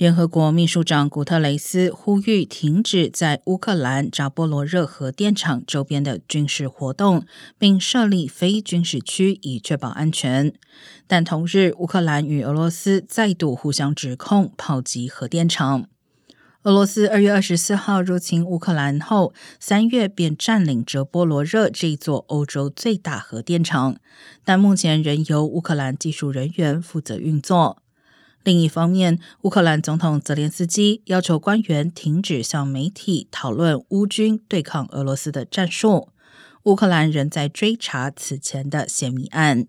联合国秘书长古特雷斯呼吁停止在乌克兰扎波罗热核电厂周边的军事活动，并设立非军事区以确保安全。但同日，乌克兰与俄罗斯再度互相指控炮击核电厂。俄罗斯二月二十四号入侵乌克兰后，三月便占领泽波罗热这座欧洲最大核电厂，但目前仍由乌克兰技术人员负责运作。另一方面，乌克兰总统泽连斯基要求官员停止向媒体讨论乌军对抗俄罗斯的战术。乌克兰仍在追查此前的泄密案。